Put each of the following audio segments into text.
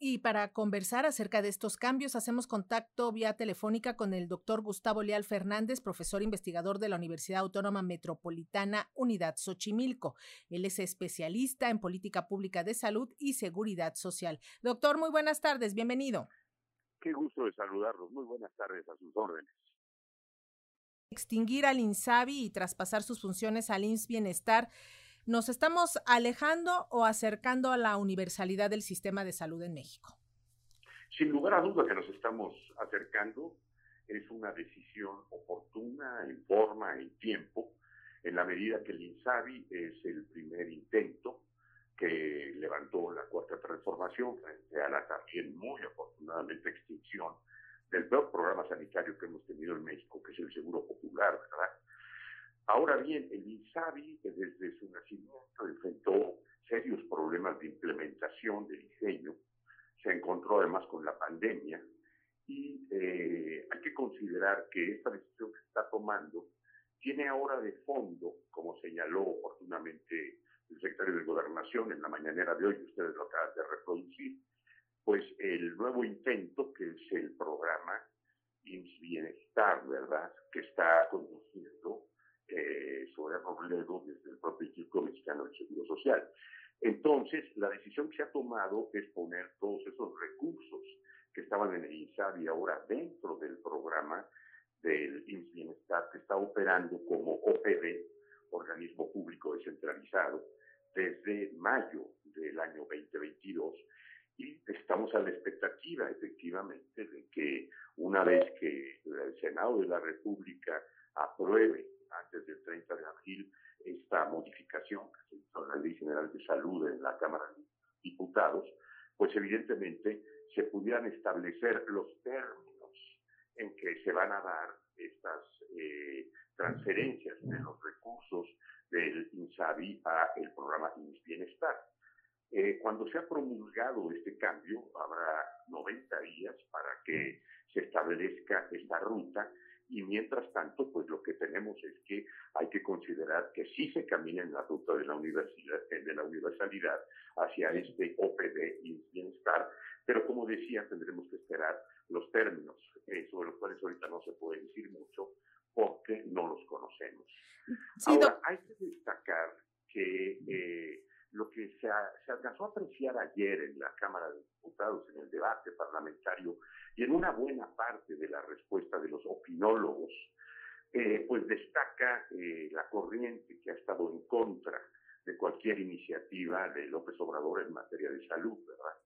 Y para conversar acerca de estos cambios, hacemos contacto vía telefónica con el doctor Gustavo Leal Fernández, profesor investigador de la Universidad Autónoma Metropolitana Unidad Xochimilco. Él es especialista en política pública de salud y seguridad social. Doctor, muy buenas tardes, bienvenido. Qué gusto de saludarlos. Muy buenas tardes a sus órdenes. Extinguir al INSABI y traspasar sus funciones al INS Bienestar ¿Nos estamos alejando o acercando a la universalidad del sistema de salud en México? Sin lugar a duda que nos estamos acercando. Es una decisión oportuna en forma, en tiempo, en la medida que el INSABI es el primer intento que levantó la cuarta transformación frente a la también muy afortunadamente extinción del peor programa sanitario que hemos tenido en México, que es el Seguro Popular, ¿verdad? Ahora bien, el INSABI desde su nacimiento enfrentó serios problemas de implementación, de diseño, se encontró además con la pandemia y eh, hay que considerar que esta decisión que está tomando tiene ahora de fondo, como señaló oportunamente el secretario de Gobernación en la mañanera de hoy, ustedes lo acaban de reproducir, pues el nuevo intento que es el programa IMSS Bienestar, ¿verdad?, que está conduciendo eh, sobre Robledo desde el propio Instituto Mexicano del Seguro Social. Entonces, la decisión que se ha tomado es poner todos esos recursos que estaban en el INSABI ahora dentro del programa del Bienestar que está operando como OPD, organismo público descentralizado, desde mayo del año 2022 y estamos a la expectativa efectivamente de que una vez que el Senado de la República apruebe antes del 30 de abril esta modificación que se hizo en la Ley General de Salud en la Cámara de Diputados, pues evidentemente se pudieran establecer los términos en que se van a dar estas eh, transferencias de los recursos del INSABI a el programa INS Bienestar. Eh, cuando se ha promulgado este cambio, habrá 90 días para que se establezca esta ruta y mientras tanto, pues lo que tenemos es que hay que considerar que sí se camina en la ruta de la, universidad, eh, de la universalidad hacia este OPD y bienestar, pero como decía, tendremos que esperar los términos, eh, sobre los cuales ahorita no se puede decir mucho porque no los conocemos. Ahora, hay que destacar que eh, lo que se, se, alcanzó a apreciar ayer en la Cámara de Diputados, en el debate parlamentario, y en una buena parte de la respuesta opinólogos, eh, pues destaca eh, la corriente que ha estado en contra de cualquier iniciativa de López Obrador en materia de salud, ¿verdad?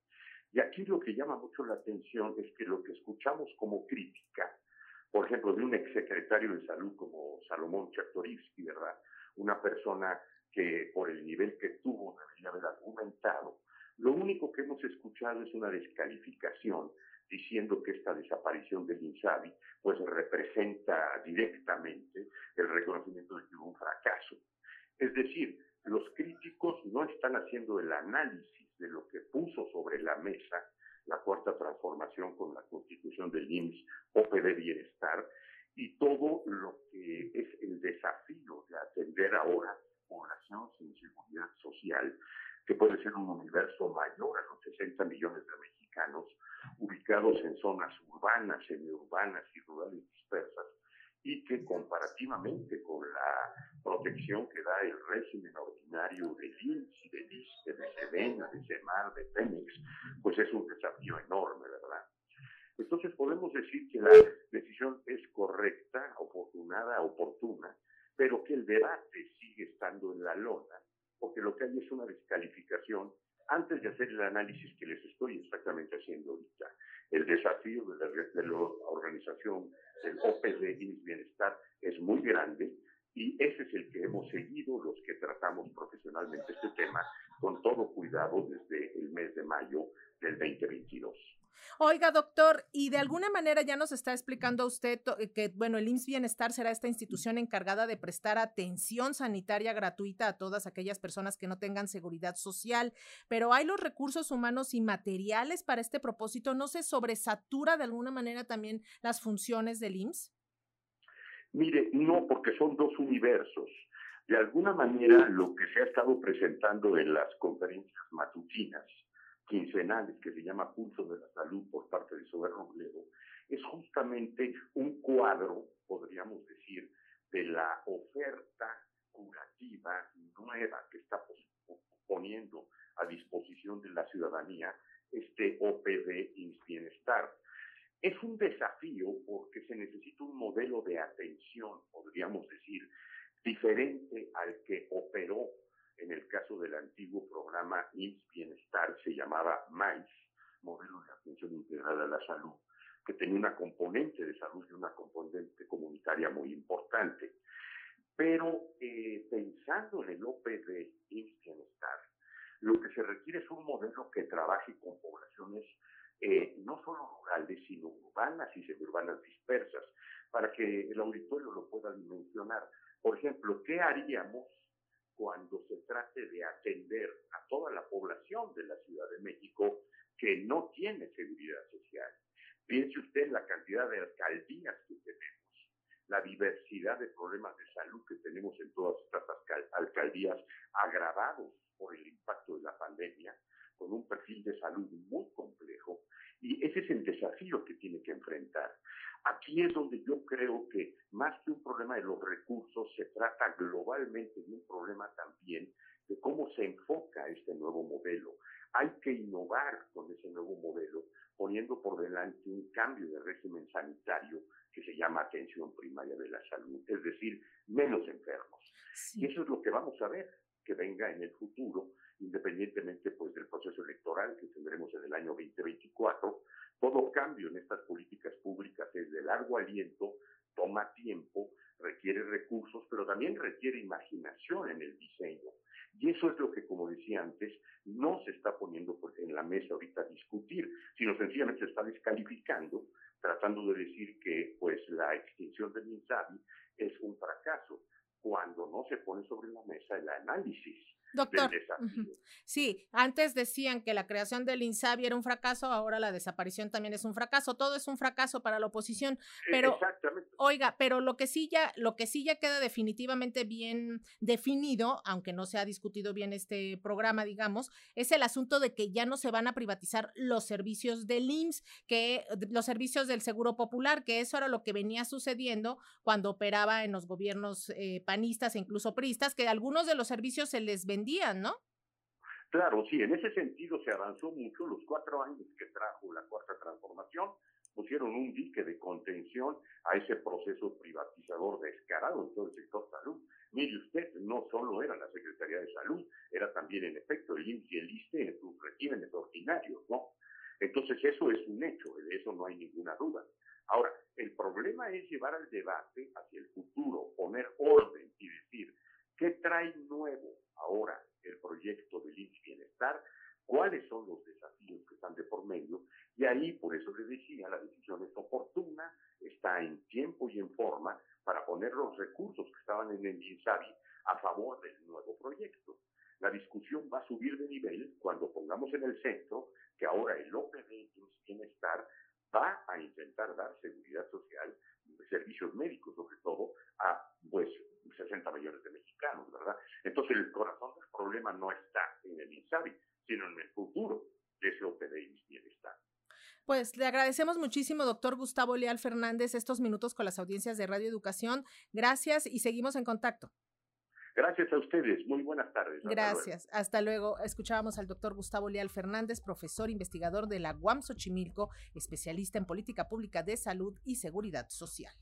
Y aquí lo que llama mucho la atención es que lo que escuchamos como crítica, por ejemplo, de un exsecretario de salud como Salomón Chertorivsky, ¿verdad? Una persona que por el nivel que tuvo debería haber argumentado. Lo único que hemos escuchado es una descalificación diciendo que esta desaparición del INSABI pues representa directamente el reconocimiento de que hubo un fracaso. Es decir, los críticos no están haciendo el análisis de lo que puso sobre la mesa la cuarta transformación con la constitución del IMSS, OPD Bienestar, y todo lo que es el desafío de atender ahora población sin seguridad social, que puede ser un universo mayor a los 60 millones de mexicanos, ubicados en zonas urbanas, semiurbanas y rurales dispersas, y que comparativamente con la protección que da el régimen ordinario de INSI, de ISTE, de SEDENA, de SEMAR, de Pemex, pues es un desafío enorme, ¿verdad? Entonces podemos decir que la decisión es correcta, oportunada, oportuna, pero que el debate sigue estando en la lona, porque lo que hay es una descalificación antes de hacer el análisis que les estoy exactamente haciendo ahorita. El desafío de la, de la organización del OPD y Bienestar es muy grande y ese es el que hemos seguido los que tratamos profesionalmente este tema con todo cuidado desde el mes de mayo del 2022. Oiga, doctor, y de alguna manera ya nos está explicando usted eh, que, bueno, el IMSS Bienestar será esta institución encargada de prestar atención sanitaria gratuita a todas aquellas personas que no tengan seguridad social, pero ¿hay los recursos humanos y materiales para este propósito? ¿No se sobresatura de alguna manera también las funciones del IMSS? Mire, no, porque son dos universos. De alguna manera, lo que se ha estado presentando en las conferencias matutinas quincenales que se llama Pulso de la Salud por parte de Sober Robledo, es justamente un cuadro, podríamos decir, de la oferta curativa nueva que está poniendo a disposición de la ciudadanía este OPD Bienestar. Es un desafío porque se necesita un modelo de atención, podríamos decir, diferente al que operó en el caso del antiguo programa IMSS Bienestar, se llamaba MAIS, Modelo de Atención Integrada a la Salud, que tenía una componente de salud y una componente comunitaria muy importante. Pero eh, pensando en el OPD IMSS Bienestar, lo que se requiere es un modelo que trabaje con poblaciones eh, no solo rurales, sino urbanas y semiurbanas dispersas, para que el auditorio lo pueda dimensionar. Por ejemplo, ¿qué haríamos cuando se trate de atender a toda la población de la Ciudad de México que no tiene seguridad social? Piense usted en la cantidad de alcaldías que tenemos, la diversidad de problemas de salud que tenemos en todas estas alcaldías agravados por el impacto de la pandemia, con un perfil de salud muy complejo, y ese es el desafío que tiene que enfrentar. Aquí es donde yo creo que más que un problema de los recursos, se trata globalmente de un problema también de cómo se enfoca este nuevo modelo. Hay que innovar con ese nuevo modelo, poniendo por delante un cambio de régimen sanitario que se llama atención primaria de la salud, es decir, menos enfermos. Y eso es lo que vamos a ver que venga en el futuro, independientemente pues del proceso electoral que tendremos en el año 2024. Todo cambio en estas políticas públicas es de largo aliento, toma tiempo, requiere recursos, pero también requiere imaginación en el diseño. Y eso es lo que, como decía antes, no se está poniendo pues, en la mesa ahorita a discutir, sino sencillamente se está descalificando, tratando de decir que pues la extinción del INSABI es un fracaso cuando no se pone sobre la mesa el análisis Doctor, sí, antes decían que la creación del INSABI era un fracaso, ahora la desaparición también es un fracaso, todo es un fracaso para la oposición, pero oiga, pero lo que sí ya lo que sí ya queda definitivamente bien definido, aunque no se ha discutido bien este programa, digamos, es el asunto de que ya no se van a privatizar los servicios del IMSS, que los servicios del Seguro Popular, que eso era lo que venía sucediendo cuando operaba en los gobiernos eh, panistas e incluso priistas, que algunos de los servicios se les vendían ¿no? Claro, sí, en ese sentido se avanzó mucho. Los cuatro años que trajo la cuarta transformación pusieron un dique de contención a ese proceso privatizador descarado en todo el sector salud. Mire usted, no solo era la Secretaría de Salud, era también en efecto el INSS y el ISTE en sus regímenes ordinarios, ¿no? Entonces eso es un hecho, de eso no hay ninguna duda. Ahora, el problema es llevar al debate hacia el futuro, poner orden y decir, ¿qué trae nuevo? Ahora el proyecto del INS Bienestar, cuáles son los desafíos que están de por medio, y ahí, por eso les decía, la decisión es oportuna, está en tiempo y en forma para poner los recursos que estaban en el INSABI a favor del nuevo proyecto. La discusión va a subir de nivel cuando pongamos en el centro que ahora el OPD Bienestar va a intentar dar seguridad social, servicios médicos sobre todo, a pues 60 millones de mexicanos, ¿verdad? Entonces el corazón del problema no está en el INSABI, sino en el futuro de ese OPD y bienestar. Pues le agradecemos muchísimo, doctor Gustavo Leal Fernández, estos minutos con las audiencias de Radio Educación. Gracias y seguimos en contacto. Gracias a ustedes. Muy buenas tardes. Gracias. Hasta luego. Escuchábamos al doctor Gustavo Leal Fernández, profesor investigador de la UAM Xochimilco, especialista en política pública de salud y seguridad social.